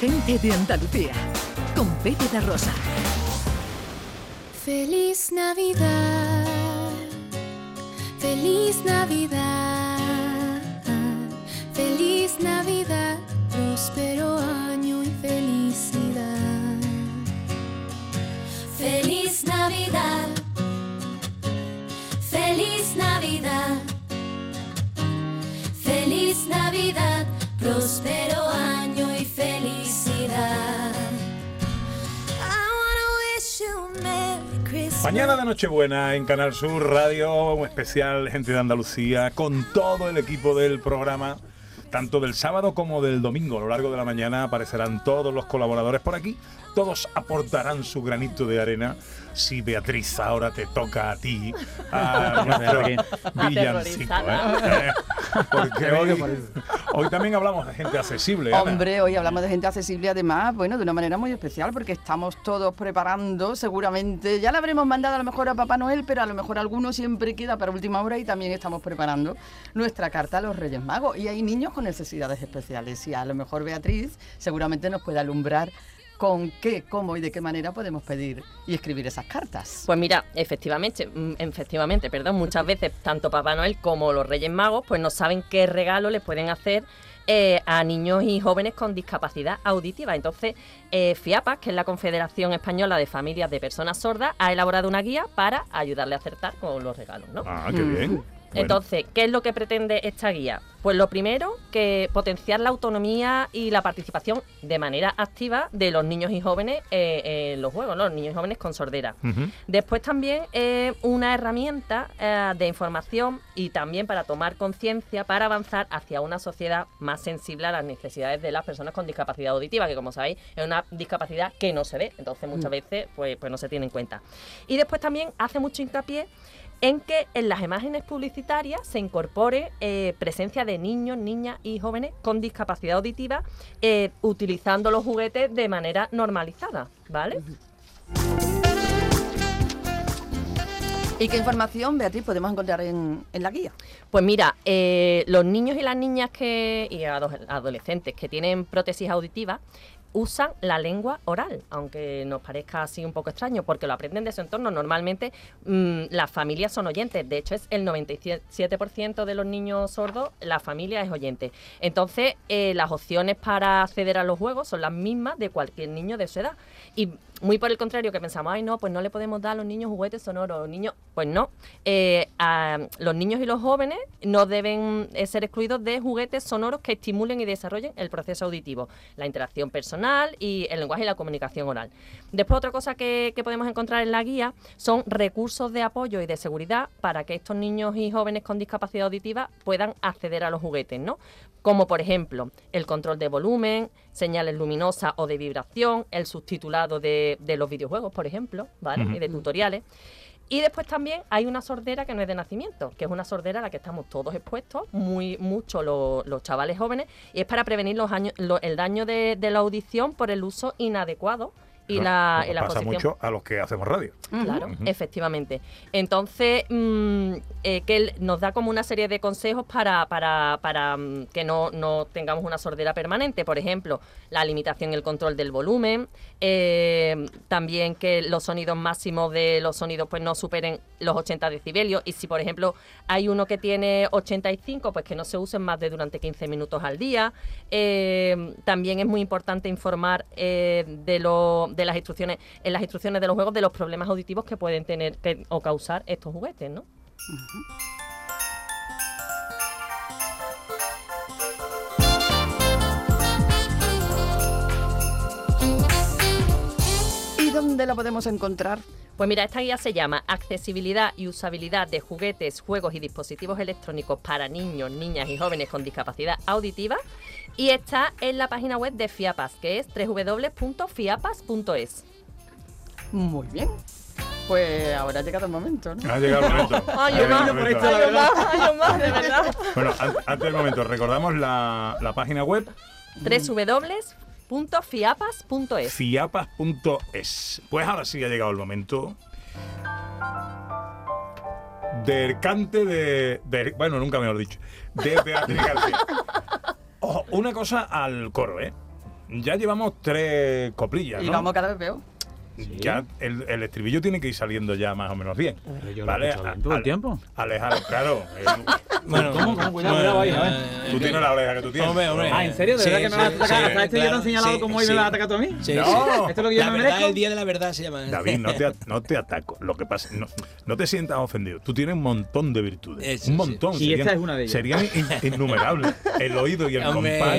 Gente de Andalucía, con Pepe de Rosa. Feliz Navidad, feliz Navidad, feliz Navidad, próspero año y felicidad. Feliz Navidad, feliz Navidad, feliz Navidad, próspero Mañana de Nochebuena en Canal Sur Radio, un especial Gente de Andalucía, con todo el equipo del programa. Tanto del sábado como del domingo, a lo largo de la mañana aparecerán todos los colaboradores por aquí. Todos aportarán su granito de arena. Si Beatriz ahora te toca a ti, a nuestro villancico. ¿eh? Porque hoy, hoy también hablamos de gente accesible. Ana. Hombre, hoy hablamos de gente accesible, además, bueno, de una manera muy especial, porque estamos todos preparando, seguramente, ya le habremos mandado a lo mejor a Papá Noel, pero a lo mejor alguno siempre queda para última hora y también estamos preparando nuestra carta a los Reyes Magos. Y hay niños con necesidades especiales y a lo mejor Beatriz seguramente nos puede alumbrar con qué, cómo y de qué manera podemos pedir y escribir esas cartas. Pues mira, efectivamente, mm, efectivamente, perdón, muchas veces tanto Papá Noel como los Reyes Magos pues no saben qué regalo les pueden hacer eh, a niños y jóvenes con discapacidad auditiva. Entonces, eh, FIAPAS, que es la Confederación Española de Familias de Personas Sordas, ha elaborado una guía para ayudarle a acertar con los regalos, ¿no? Ah, qué bien. Bueno, Entonces, ¿qué es lo que pretende esta guía? Pues lo primero, que potenciar la autonomía y la participación de manera activa de los niños y jóvenes eh, en los juegos, ¿no? los niños y jóvenes con sordera. Después también eh, una herramienta eh, de información y también para tomar conciencia para avanzar hacia una sociedad más sensible a las necesidades de las personas con discapacidad auditiva, que como sabéis es una discapacidad que no se ve, entonces muchas veces pues, pues no se tiene en cuenta. Y después también hace mucho hincapié en que en las imágenes publicitarias se incorpore eh, presencia de niños, niñas y jóvenes con discapacidad auditiva eh, utilizando los juguetes de manera normalizada, ¿vale? ¿Y qué información, Beatriz, podemos encontrar en, en la guía? Pues mira, eh, los niños y las niñas que y ado- adolescentes que tienen prótesis auditivas usan la lengua oral, aunque nos parezca así un poco extraño, porque lo aprenden de su entorno. Normalmente mm, las familias son oyentes, de hecho es el 97% de los niños sordos, la familia es oyente. Entonces, eh, las opciones para acceder a los juegos son las mismas de cualquier niño de su edad. Muy por el contrario, que pensamos, ay no, pues no le podemos dar a los niños juguetes sonoros, niños, pues no. Eh, los niños y los jóvenes no deben eh, ser excluidos de juguetes sonoros que estimulen y desarrollen el proceso auditivo, la interacción personal y el lenguaje y la comunicación oral. Después otra cosa que, que podemos encontrar en la guía son recursos de apoyo y de seguridad para que estos niños y jóvenes con discapacidad auditiva puedan acceder a los juguetes, ¿no? Como por ejemplo el control de volumen, señales luminosas o de vibración, el subtitulado de, de los videojuegos, por ejemplo, ¿vale? Y de tutoriales. Y después también hay una sordera que no es de nacimiento, que es una sordera a la que estamos todos expuestos, muy mucho lo- los chavales jóvenes, y es para prevenir los años- lo- el daño de, de la audición por el uso inadecuado y la, nos y la pasa mucho a los que hacemos radio. Claro, efectivamente. Entonces, mm, eh, que él nos da como una serie de consejos para, para, para mm, que no, no tengamos una sordera permanente. Por ejemplo, la limitación y el control del volumen. eh, también que los sonidos máximos de los sonidos pues no superen los 80 decibelios. Y si, por ejemplo, hay uno que tiene 85, pues que no se usen más de durante 15 minutos al día. Eh, también es muy importante informar eh, de, lo, de las instrucciones, en las instrucciones de los juegos, de los problemas auditivos que pueden tener o causar estos juguetes, ¿no? ¿Y dónde la podemos encontrar? Pues mira, esta guía se llama Accesibilidad y usabilidad de juguetes, juegos y dispositivos electrónicos para niños, niñas y jóvenes con discapacidad auditiva y está en la página web de FIAPAS, que es www.fiapas.es. Muy bien. Pues ahora ha llegado el momento, ¿no? Ha llegado el momento. Ay, llegado el Omar, momento. ay, Omar, ay, Omar, de verdad. Bueno, an- antes del momento, recordamos la, la página web www.fiapas.es. fiapas.es. Pues ahora sí ha llegado el momento del cante de, de- Bueno, nunca mejor dicho. De Beatriz García. Ojo, una cosa al coro, ¿eh? ya llevamos tres coplillas, Y ¿no? vamos cada vez peor. Ya el, el estribillo tiene que ir saliendo ya más o menos bien. Pero yo lo he escuchado bien todo el tiempo. Alejar, claro. eh, Bueno, ¿Cómo? ¿Cómo? Cuidado, cuidado ahí, a ver. tú tienes la oreja que tú tienes. Hombre, hombre. Ah, ¿en serio? ¿De Sí, verdad que me vas a sí, atacar? sí, ¿Hasta ya te han claro, señalado sí, como hoy sí. me vas a atacar tú a mí? Sí, No. sí. ¿Esto es lo que yo La me verdad, merezco? el día de la verdad se llama. David, no te, no te ataco. Lo que pasa, no, no te sientas ofendido. Tú tienes un montón de virtudes. Eso, un sí. montón. Y esta es una de ellas. Serían in- innumerables. El oído y el compás.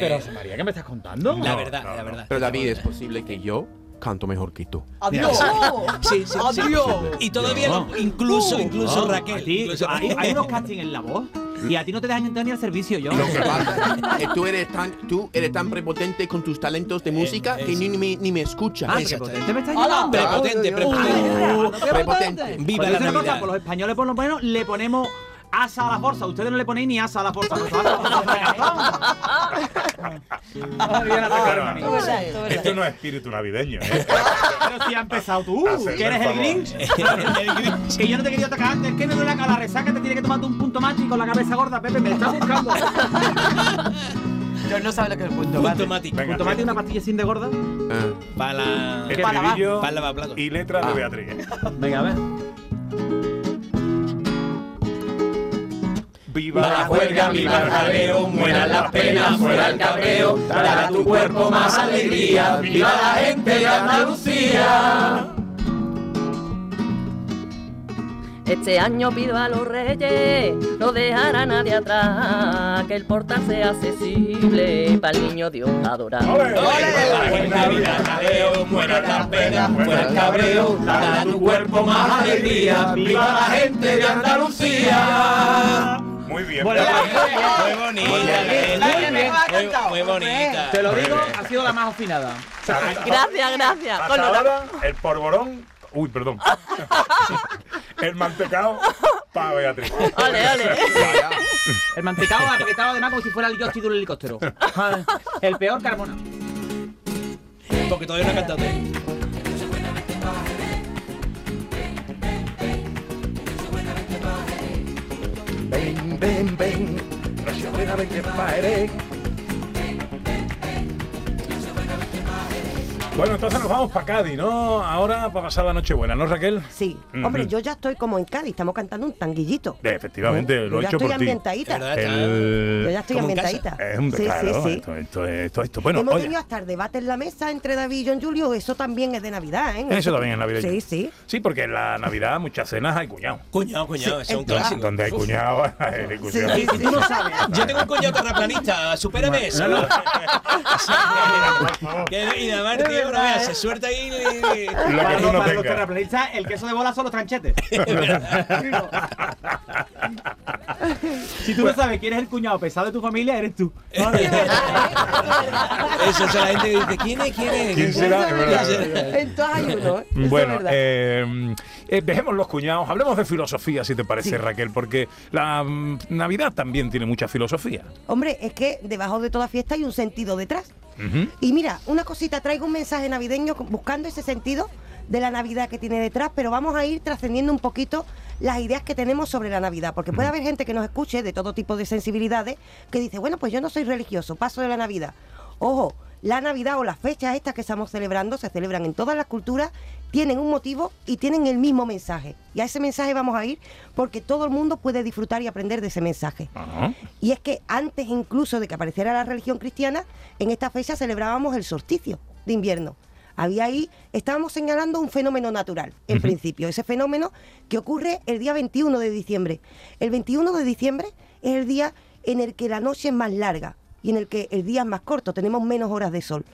pero María, ¿qué me estás contando? La verdad, la verdad. Pero David, es posible que yo canto mejor que tú. ¡Adiós! Sí, sí, sí. Y todavía lo- incluso, incluso No, Raquel. a ti, incluso hay, unos castings en la voz y a ti no te dejan entrar ni al servicio, yo. Lo que pasa es que tú eres tan, tú eres tan prepotente con tus talentos de música que es- ni me, ni me escuchas. Ah, prepotente me estás Hola. llamando. Prepotente, prepotente. Prepotente. Viva la por los españoles por lo menos le ponemos asa a la fuerza. Ustedes no le ponéis ni asa a la fuerza. Esto no es espíritu navideño. ¿eh? Pero si ha empezado tú, que eres el. Grinch. que yo no te quería tocar antes, que me duele la resaca, te tiene que tomar un punto más y con la cabeza gorda, Pepe, me estás buscando. Yo no sabe lo que es el punto. Punto mate. Venga. Punto y una pastilla sin de gorda. Ah. Para la. Para la plato. y letras de Beatriz. ¿eh? Venga, a ver. Viva la juerga, viva el jaleo, mueran las penas, fuera el cabreo, dará a tu cuerpo más alegría, viva la gente de Andalucía. Este año pido a los reyes no dejar a nadie atrás, que el portal sea accesible para el niño Dios adorar. ¡Ole! Buena vida, jaleo, mueran las penas, fuera el cabreo, dará a tu cuerpo más alegría, viva la gente de Andalucía. Muy bien. Muy bonita. Muy bien. Ha bonita. Te lo digo, ha sido la más afinada. Gracias, gracias. Hasta Con ahora, el porborón. Uy, perdón. el mantecado para Beatriz. Ole, ole. El mantecado apretado además como si fuera el Yoshi de un helicóptero. El peor Carmona. Porque todavía no he cantado. bang, bang, bang. bing, with a big fighting. Bueno, entonces nos vamos para Cádiz, ¿no? Ahora para pasar la Nochebuena, ¿no, Raquel? Sí. Hombre, yo ya estoy como en Cádiz, estamos cantando un tanguillito. Eh, Efectivamente, Yo lo he ya hecho estoy por ti. ambientadita. Yo ya estoy Como en casa. ambientadita. Es un sí, claro, sí, sí. Esto, esto, esto, esto. Bueno, Hemos oye, tenido hasta el debate en la mesa entre David y John Julio, eso también es de Navidad, ¿eh? eso también es navideño. Sí, sí. Sí, porque en la Navidad muchas cenas hay cuñado. Cuñado, cuñado, es un entonces- clásico. Donde hay cuñado, hay cuñado. sí, sí. Tú no sabes. Yo tengo un cuñado terraplanista, supérame eso. Que- y además, tío, veas, se suelta ahí. y- Lo que Para, tú no para los terraplanistas, el queso de bola son los tranchetes. si tú no sabes quién es el cuñado pesado de tu familia, eres tú. Eso es la gente que dice, ¿quién es? ¿Quién es? ¿Quién será? Verdad. Entonces hay uno, ¿eh? Eso Bueno, es verdad. eh, eh, dejemos los cuñados, hablemos de filosofía, si te parece, Raquel, porque la mm, Navidad también tiene mucha filosofía. Hombre, es que debajo de toda fiesta hay un sentido detrás. Y mira, una cosita, traigo un mensaje navideño buscando ese sentido de la Navidad que tiene detrás, pero vamos a ir trascendiendo un poquito las ideas que tenemos sobre la Navidad, porque puede haber gente que nos escuche de todo tipo de sensibilidades que dice, bueno, pues yo no soy religioso, paso de la Navidad. Ojo, la Navidad o las fechas estas que estamos celebrando se celebran en todas las culturas, tienen un motivo y tienen el mismo mensaje. Y a ese mensaje vamos a ir porque todo el mundo puede disfrutar y aprender de ese mensaje. Y es que antes incluso de que apareciera la religión cristiana, en esta fecha celebrábamos el solsticio de invierno. Había ahí, estábamos señalando un fenómeno natural, en principio, ese fenómeno que ocurre el día 21 de diciembre. El 21 de diciembre es el día en el que la noche es más larga y en el que el día es más corto, tenemos menos horas de sol.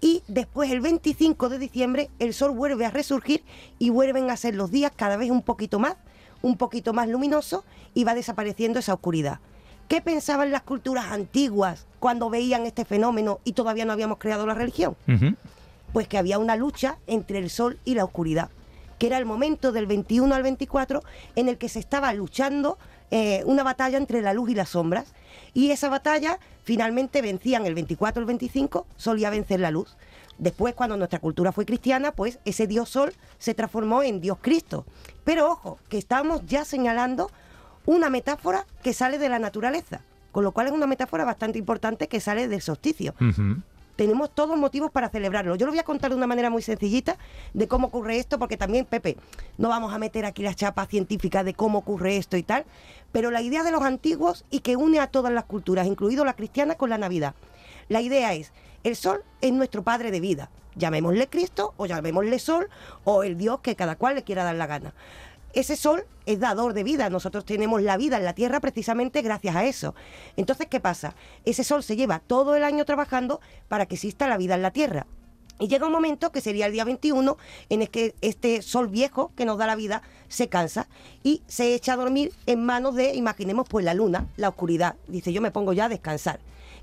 Y después, el 25 de diciembre, el sol vuelve a resurgir y vuelven a ser los días cada vez un poquito más, un poquito más luminosos y va desapareciendo esa oscuridad. ¿Qué pensaban las culturas antiguas cuando veían este fenómeno y todavía no habíamos creado la religión? Pues que había una lucha entre el sol y la oscuridad, que era el momento del 21 al 24 en el que se estaba luchando eh, una batalla entre la luz y las sombras. Y esa batalla finalmente vencían el 24 al 25, solía vencer la luz. Después, cuando nuestra cultura fue cristiana, pues ese Dios Sol se transformó en Dios Cristo. Pero ojo, que estamos ya señalando una metáfora que sale de la naturaleza, con lo cual es una metáfora bastante importante que sale del solsticio. Tenemos todos motivos para celebrarlo. Yo lo voy a contar de una manera muy sencillita de cómo ocurre esto, porque también, Pepe, no vamos a meter aquí la chapa científica de cómo ocurre esto y tal, pero la idea de los antiguos y que une a todas las culturas, incluido la cristiana, con la Navidad. La idea es, el sol es nuestro padre de vida. Llamémosle Cristo o llamémosle sol o el Dios que cada cual le quiera dar la gana. Ese sol es dador de vida. Nosotros tenemos la vida en la tierra precisamente gracias a eso. Entonces, ¿qué pasa? Ese sol se lleva todo el año trabajando para que exista la vida en la tierra. Y llega un momento que sería el día 21 en el que este sol viejo que nos da la vida se cansa y se echa a dormir en manos de, imaginemos, pues la luna, la oscuridad. Dice, yo me pongo ya a descansar.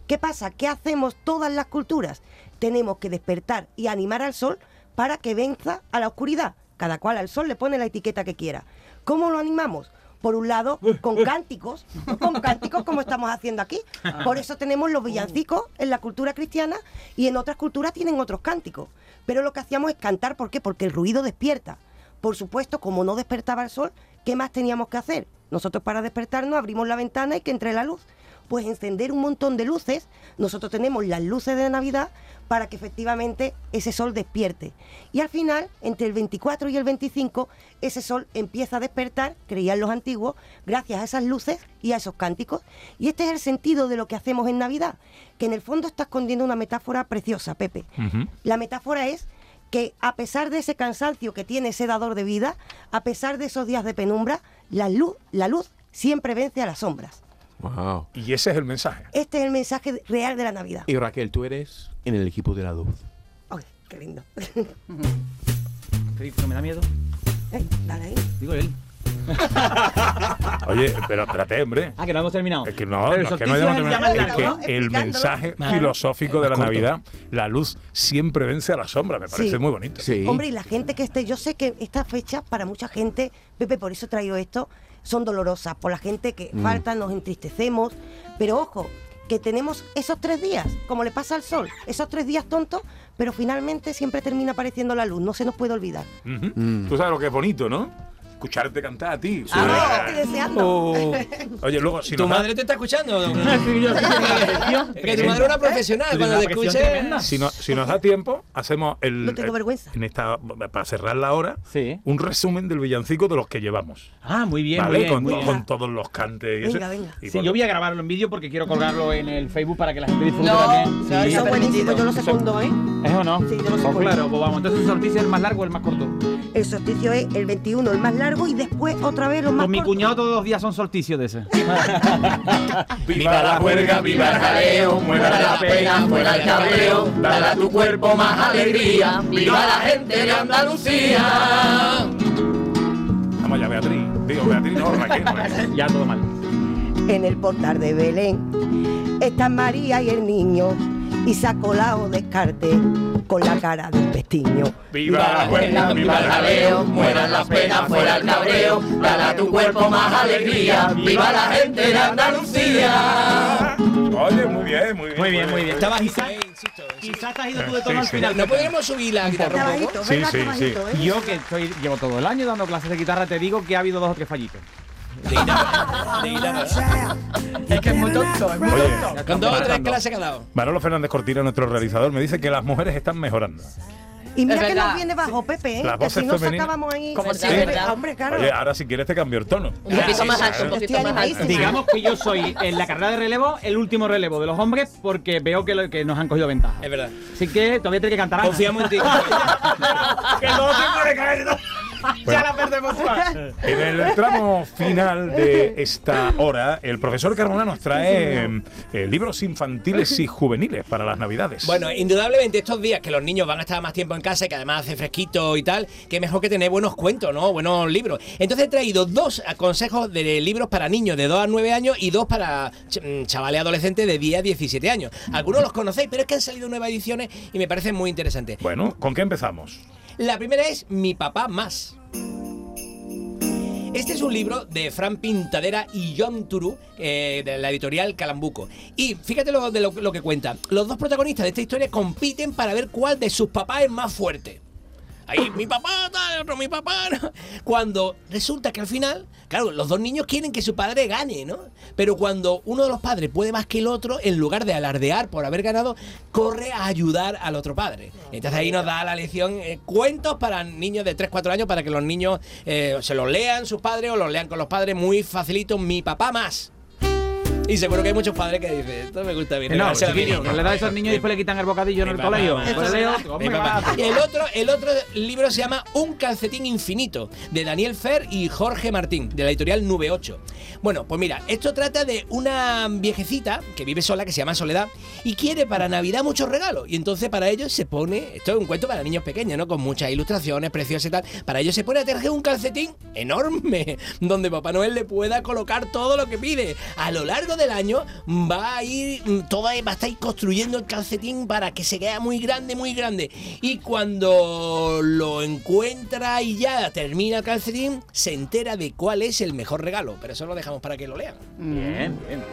¿Qué pasa? ¿Qué hacemos todas las culturas? Tenemos que despertar y animar al sol para que venza a la oscuridad. Cada cual al sol le pone la etiqueta que quiera. ¿Cómo lo animamos? Por un lado, con cánticos, con cánticos como estamos haciendo aquí. Por eso tenemos los villancicos en la cultura cristiana y en otras culturas tienen otros cánticos. Pero lo que hacíamos es cantar, ¿por qué? Porque el ruido despierta. Por supuesto, como no despertaba el sol, ¿qué más teníamos que hacer? Nosotros para despertarnos abrimos la ventana y que entre la luz. Pues encender un montón de luces. Nosotros tenemos las luces de Navidad para que efectivamente ese sol despierte. Y al final, entre el 24 y el 25, ese sol empieza a despertar, creían los antiguos, gracias a esas luces y a esos cánticos. Y este es el sentido de lo que hacemos en Navidad, que en el fondo está escondiendo una metáfora preciosa, Pepe. La metáfora es que a pesar de ese cansancio que tiene ese dador de vida, a pesar de esos días de penumbra, la luz, la luz siempre vence a las sombras. Wow. Y ese es el mensaje. Este es el mensaje real de la Navidad. Y Raquel, tú eres en el equipo de la luz. Ay, qué lindo. ¿No me da miedo? Eh, dale ahí. Digo él. Oye, pero espérate, hombre. Ah, que no hemos terminado. Es que no, es que no hayamos terminado. Es que ¿no? el mensaje Vale. filosófico de la Corto. Navidad, la luz siempre vence a la sombra, me parece Sí. muy bonito. Sí. Hombre, y la gente que esté, yo sé que estas fechas para mucha gente, Pepe, por eso traigo esto, son dolorosas. Por la gente que Mm. falta, nos entristecemos. Pero ojo, que tenemos esos tres días, como le pasa al sol, esos tres días tontos, pero finalmente siempre termina apareciendo la luz, no se nos puede olvidar. Mm. Tú sabes lo que es bonito, ¿no? Escucharte cantar a ti. Ah, estoy deseando. Oh. Oye, luego, si ¿Tu nos, da, madre te está escuchando? Sí, yo sí que tu madre es una profesional. Tú tienes Cuando te escuche... tremenda. si, no- si nos da tiempo, hacemos el. No tengo vergüenza. En esta, para cerrar la hora, Sí. un resumen del villancico de los que llevamos. Ah, muy bien, ¿Vale? muy bien. con, muy to- bien. con todos los cantes y eso. Venga, venga. Y Sí, yo voy a grabarlo en vídeo porque quiero colgarlo en el Facebook para que la gente disfrute No, también. no, Sí. eso Son buenísimos, permitido. yo lo segundo, ¿eh? ¿Es o no? Sí, yo lo sé Pues claro, pues vamos. Entonces el solsticio es el más largo o el más corto. El solsticio es el 21, el más largo, y después otra vez los más Pues mi cortos. cuñado todos los días son solsticios de ese. Viva la juerga, viva el jaleo, muera la pena, fuera el cabreo, dale a tu cuerpo más alegría, viva la gente de Andalucía. Vamos ya, Beatriz. Digo, Beatriz, no, Raquel. no. ya todo mal. En el portal de Belén están María y el niño, y se ha colado descarte con la cara de un pestiño. Viva la juerga, viva el jaleo, mueran las penas, fuera el cabreo, dale a tu cuerpo más alegría, viva la gente de Andalucía. Oye, muy bien, muy bien. Muy bien, muy bien. Eh, insisto. Quizás te has ido tú de Sí, tono al sí. final. ¿No podríamos subir la guitarra un poco? bajito, Sí, sí, sí. ¿eh? Yo que estoy, llevo todo el año dando clases de guitarra, te digo que ha habido dos o tres fallitos. De guitarra. De guitarra. Es que es muy tonto, es muy Oye, tonto. Con dos o tres clases que ha dado. Manolo Fernández Cortina, nuestro realizador, me dice que las mujeres están mejorando. Y mira Es que verdad. nos viene bajo, Pepe, ¿eh? Las Que voces si no femeninas. sacábamos ahí. Como Sí, siempre. Hombre, claro. Oye, ahora si quieres te cambio el tono. Un poquito más alto, un poquito más alto. Digamos que yo soy en la carrera de relevo el último relevo de los hombres porque veo que, lo- que nos han cogido ventaja. Es verdad. Así que todavía tiene que cantar. Confiamos en ti. que no se puede caer. Ya la perdemos todas. En el tramo final de esta hora, el profesor Carmona nos trae eh, libros infantiles y juveniles para las Navidades. Bueno, indudablemente estos días que los niños van a estar más tiempo en casa y que además hace fresquito y tal, que mejor que tener buenos cuentos, ¿no? Buenos libros. Entonces he traído dos consejos de libros para niños de 2 a 9 años y dos para ch- mm, chavales adolescentes de 10 a 17 años. Algunos los conocéis, pero es que han salido nuevas ediciones y me parecen muy interesantes. Bueno, ¿con qué empezamos? La primera es Mi papá más. Este es un libro de Fran Pintadera y John Turu, eh, de la editorial Calambuco. Y fíjate lo, de lo, lo que cuenta. Los dos protagonistas de esta historia compiten para ver cuál de sus papás es más fuerte. Ahí mi papá, tal, otro mi papá. Cuando resulta que al final, claro, los dos niños quieren que su padre gane, ¿no? Pero cuando uno de los padres puede más que el otro, en lugar de alardear por haber ganado, corre a ayudar al otro padre. Entonces ahí nos da la lección eh, cuentos para niños de 3, 4 años para que los niños eh, se los lean sus padres o los lean con los padres muy facilito, mi papá más. Y seguro que hay muchos padres que dicen, esto me gusta bien. No, chiquillo, niño". que le da a esos niños y después le quitan el bocadillo en el colegio. Pues. El otro, el otro libro se llama Un calcetín infinito, de Daniel Fer y Jorge Martín, de la editorial Nube 8. Bueno, pues mira, esto trata de una viejecita que vive sola, que se llama Soledad, y quiere para Navidad muchos regalos. Y entonces para ellos se pone, esto es un cuento para niños pequeños, ¿no? Con muchas ilustraciones preciosas y tal. Para ellos se pone a tejer un calcetín enorme, donde Papá Noel le pueda colocar todo lo que pide. A lo largo del año va a ir, mm, toda, va a estar construyendo el calcetín para que se vea muy grande, muy grande. Y cuando lo encuentra y ya termina el calcetín, se entera de cuál es el mejor regalo. Pero eso lo dejamos para que lo lean. Bien, bien.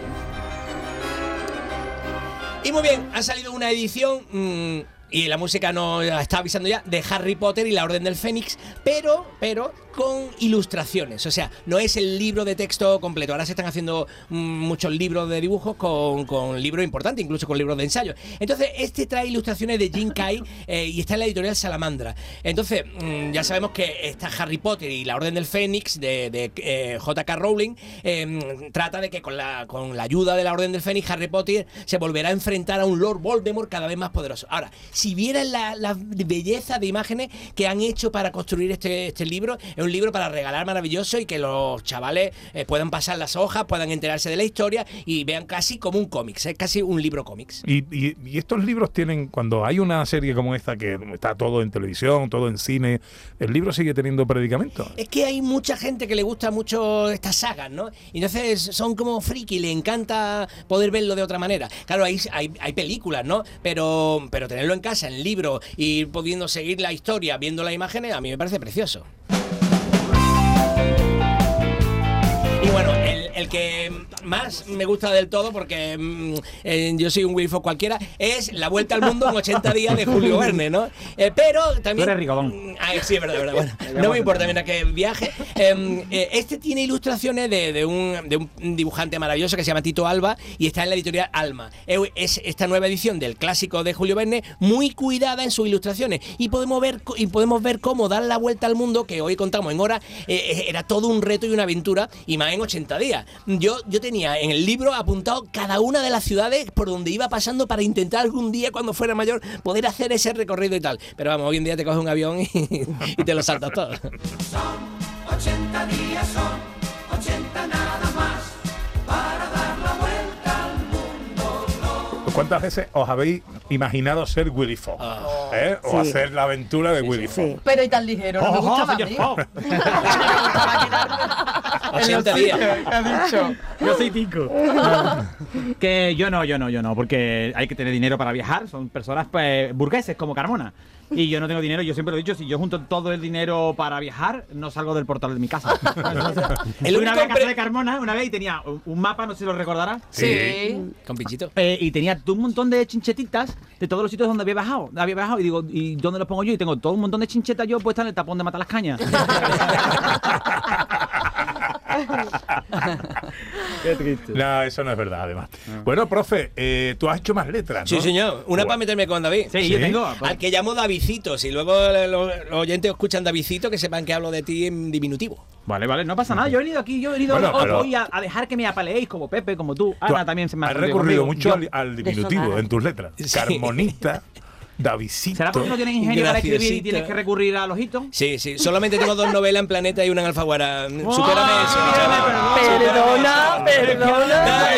Y muy bien, ha salido una edición. mm, y la música nos está avisando ya de Harry Potter y la Orden del Fénix, pero, pero con ilustraciones. O sea, no es el libro de texto completo. Ahora se están haciendo mm, muchos libros de dibujos con, con libros importantes, incluso con libros de ensayo. Entonces, este trae ilustraciones de Jim Kai eh, y está en la editorial Salamandra. Entonces, mm, ya sabemos que está Harry Potter y la Orden del Fénix de, de, eh, J.K. Rowling eh, trata de que con la, con la ayuda de la Orden del Fénix, Harry Potter se volverá a enfrentar a un Lord Voldemort cada vez más poderoso. Ahora, si vieran la, la belleza de imágenes que han hecho para construir este, este libro, es un libro para regalar maravilloso y que los chavales eh, puedan pasar las hojas, puedan enterarse de la historia y vean casi como un cómic, es casi un libro cómics. Y, y- y estos libros tienen, cuando hay una serie como esta que está todo en televisión, todo en cine, el libro sigue teniendo predicamento. Es que hay mucha gente que le gusta mucho estas sagas, ¿no? Y entonces son como friki, le encanta poder verlo de otra manera. Claro, hay, hay, hay películas, ¿no? Pero, pero tenerlo en casa, en libro, y ir pudiendo seguir la historia, viendo las imágenes, a mí me parece precioso. Y bueno, el, que más me gusta del todo, porque mm, eh, yo soy un Wilfo cualquiera, es La Vuelta al Mundo en 80 días de Julio Verne, ¿no? Eh, pero también... Tú eres rigodón. Ah, sí, es verdad, es verdad. Bueno, no me importa, mira que viaje. Eh, eh, este tiene ilustraciones de, de un, de un dibujante maravilloso que se llama Tito Alba y está en la editorial Alma. Es esta nueva edición del clásico de Julio Verne, muy cuidada en sus ilustraciones. Y podemos ver, y podemos ver cómo dar la vuelta al mundo, que hoy contamos en hora, era todo un reto y una aventura, y más en 80 días. Yo, yo tenía en el libro apuntado cada una de las ciudades por donde iba pasando para intentar algún día, cuando fuera mayor, poder hacer ese recorrido y tal. Pero vamos, hoy en día te coges un avión y, y te lo saltas todo. 80 días son, 80 nada más, para dar la vuelta al mundo. ¿Cuántas veces os habéis imaginado ser Willy Fogg? ¿Eh? O Sí. hacer la aventura de Willy Fogg. Pero y tan ligero, no me. Fogg. 80 días. Ha dicho. Yo soy Tico. que yo no, yo no, yo no, porque hay que tener dinero para viajar. Son personas pues, burgueses como Carmona. Y yo no tengo dinero, yo siempre lo he dicho, si yo junto todo el dinero para viajar, no salgo del portal de mi casa. El una vez a casa de Carmona, una vez y tenía un- un mapa, no sé si lo recordarás. Sí. Con pinchito. Eh, y tenía un montón de chinchetitas de todos los sitios donde había bajado. Había bajado y digo, ¿y dónde los pongo yo? Y tengo todo un montón de chinchetas yo puestas en el tapón de matar las cañas. Qué triste. No, eso no es verdad, además. Bueno, profe, eh, tú has hecho más letras, ¿no? Sí, señor. Una para meterme con David. Sí, yo tengo. Al que llamo Davidcito. Si luego los, los oyentes escuchan Davidcito, que sepan que hablo de ti en diminutivo. Vale, vale, no pasa nada. Yo he venido aquí, yo he venido Bueno, hoy, pero- hoy a, a dejar que me apaleéis como Pepe, como tú. Tú Ana también se me ha has recurrido conmigo. mucho Yo- al, al diminutivo en tus letras. Sí. Carmonista, Davidcito. ¿Será porque no tienes ingenio para escribir y tienes que recurrir a los hitos? Sí, sí. Solamente tengo dos novelas en Planeta y una en Alfaguara. Supérame eso. Ah, Perdona, perdona.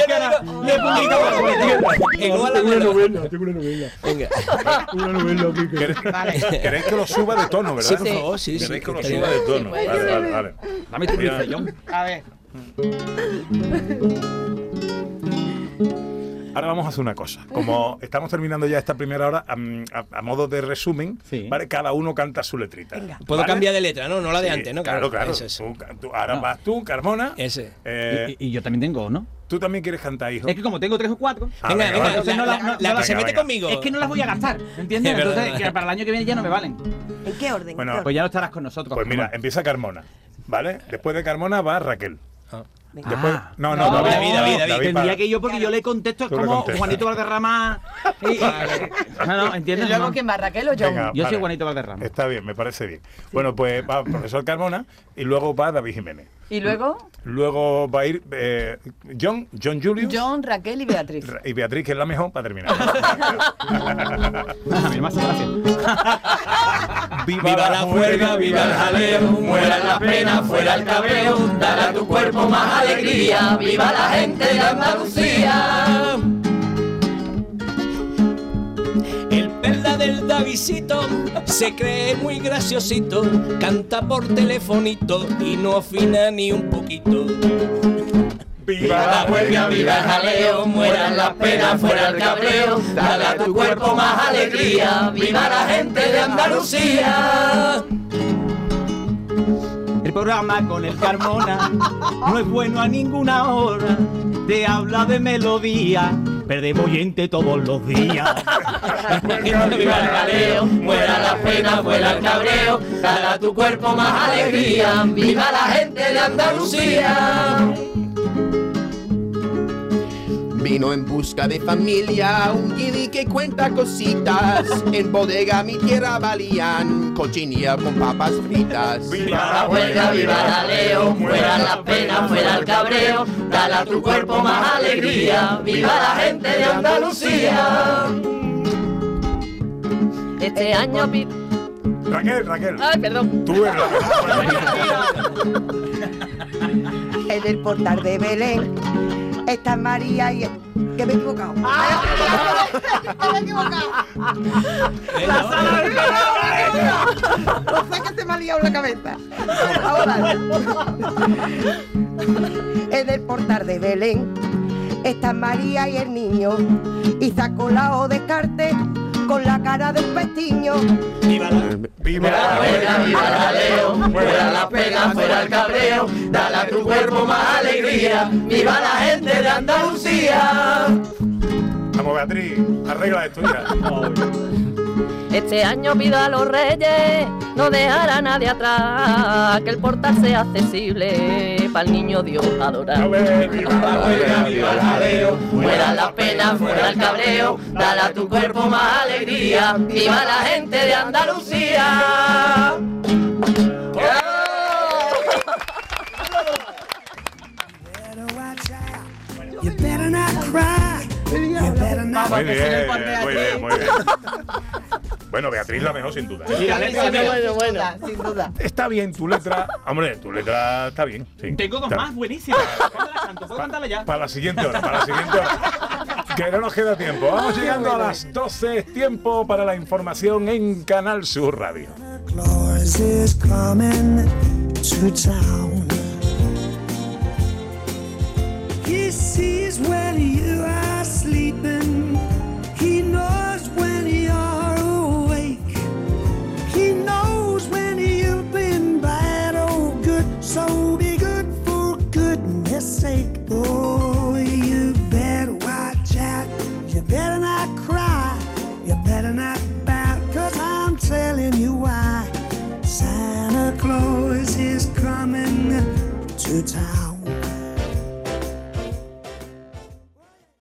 Igual la novela. tengo una novela. Venga. Una novela. ¿Queréis, queréis que lo suba de tono, verdad? Sí, por favor, sí, sí. Queréis que lo suba de tono. Vale, vale, vale. Dame tu pincellón. A ver. Ahora vamos a hacer una cosa. Como estamos terminando ya esta primera hora, a, a modo de resumen, ¿vale? cada uno canta su letrita. Puedo ¿vale? cambiar de letra, ¿no? No la de Sí, antes, ¿no? Claro, claro. Tú, tú- ahora vas tú, Carmona. Ese. Eh, Y, y yo también tengo, ¿no? Tú también quieres cantar, hijo. Es que como tengo tres o cuatro. Ah, venga, venga, entonces la- no la- la- no- la que se venga, mete venga. conmigo. Es que no las voy a gastar, ¿entiendes? Entonces, que para el año que viene ya no me valen. ¿En qué orden? Bueno, ¿En qué Pues ya no estarás con nosotros. Pues mira, empieza Carmona, ¿vale? Después de Carmona va Raquel. Venga. Después, Ah. no, no, No, David, David, David, David. Tendría para- que yo porque yo le contesto le como. Juanito Valderrama. y- y- no, no, ¿Y ¿entiendes? luego quién va, Raquel o John? Venga, Yo soy. Juanito Valderrama. Está bien, me parece bien. Bueno, pues va profesor Carmona y luego va David Jiménez. ¿Y luego? Luego va a ir eh, John, John Julius John, Raquel y Beatriz. y Beatriz, que es la mejor, para terminar. Viva, Viva la juerga, viva el jaleo, muera la pena, fuera el cabreo, dale a tu cuerpo más alegría, viva la gente de Andalucía. El perla del Davisito se cree muy graciosito, canta por telefonito y no afina ni un poquito. Viva la huelga, viva el jaleo, mueran las penas, fuera el cabreo, dale a tu cuerpo más alegría, viva la gente de Andalucía. El programa con el Carmona no es bueno a ninguna hora. Te habla de melodía, perdemos oyente todos los días. Viva el jaleo, muera la pena, fuera el cabreo, dale a tu cuerpo más alegría, viva la gente de Andalucía. Vino en busca de familia, un guiri que cuenta cositas. En bodega mi tierra valían cochinilla con papas fritas. Viva la huelga, viva el jaleo, muera la pena, fuera el cabreo, dale a tu cuerpo más alegría, viva la gente de Andalucía. Este año Raquel, Raquel. Ay, perdón. Tú eres la En el portal de Belén está María y... Que me he equivocado. me he equivocado. No sé que se me ha liado la cabeza. Ahora. En el portal de Belén están María y el niño. Y sacó la O de Carte con la cara del pestiño. Viva la Viva la huelga, viva el jaleo, fuera la pena, fuera el cabreo, dale a tu cuerpo más alegría, viva la gente de Andalucía. Vamos, Beatriz, arregla esto ya. Este año pido a los reyes no dejar a nadie atrás, que el portal sea accesible para el niño Dios adorar. Viva el jaleo, fuera la pena, fuera el cabreo, dale a tu cuerpo más alegría, viva la gente de Andalucía. You better not cry. You better not. Muy bien, muy bien, muy bien. Bueno, Beatriz la mejor sin duda. Mira, letra, letra. Bueno, bueno, sin duda. Está bien tu letra. Hombre, tu letra está bien. sí. Tengo dos Está- más buenísimas. Cántala, canto, ¿Puedo cantarla ya? Para la siguiente hora, para la siguiente hora. Que no nos queda tiempo. Vamos llegando a las 12. Es tiempo para la información en Canal Sur Radio.